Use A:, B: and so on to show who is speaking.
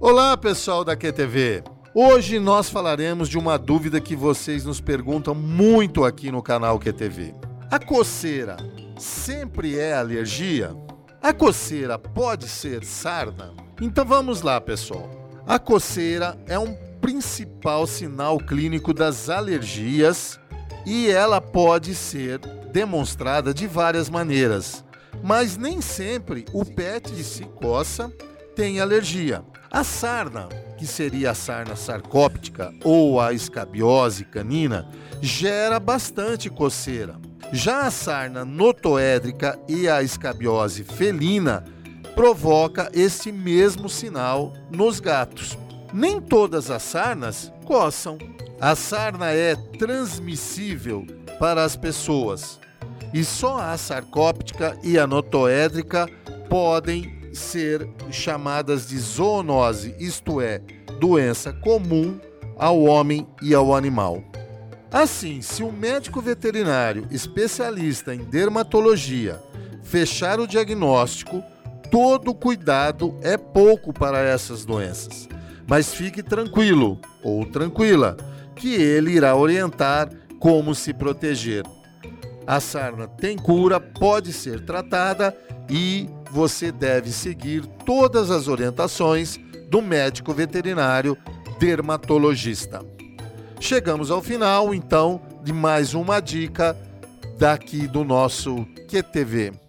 A: Olá, pessoal da QTV. Hoje nós falaremos de uma dúvida que vocês nos perguntam muito aqui no canal QTV. A coceira sempre é alergia? A coceira pode ser sarna? Então vamos lá, pessoal. A coceira é um principal sinal clínico das alergias e ela pode ser demonstrada de várias maneiras, mas nem sempre o pet se coça tem alergia. A sarna, que seria a sarna sarcóptica ou a escabiose canina, gera bastante coceira. Já a sarna notoédrica e a escabiose felina provoca esse mesmo sinal nos gatos. Nem todas as sarnas coçam. A sarna é transmissível para as pessoas e só a sarcóptica e a notoédrica podem ser chamadas de zoonose, isto é, doença comum ao homem e ao animal. Assim, se um médico veterinário especialista em dermatologia fechar o diagnóstico, todo cuidado é pouco para essas doenças. Mas fique tranquilo ou tranquila, que ele irá orientar como se proteger. A sarna tem cura, pode ser tratada e você deve seguir todas as orientações do médico veterinário dermatologista. Chegamos ao final, então, de mais uma dica daqui do nosso QTV.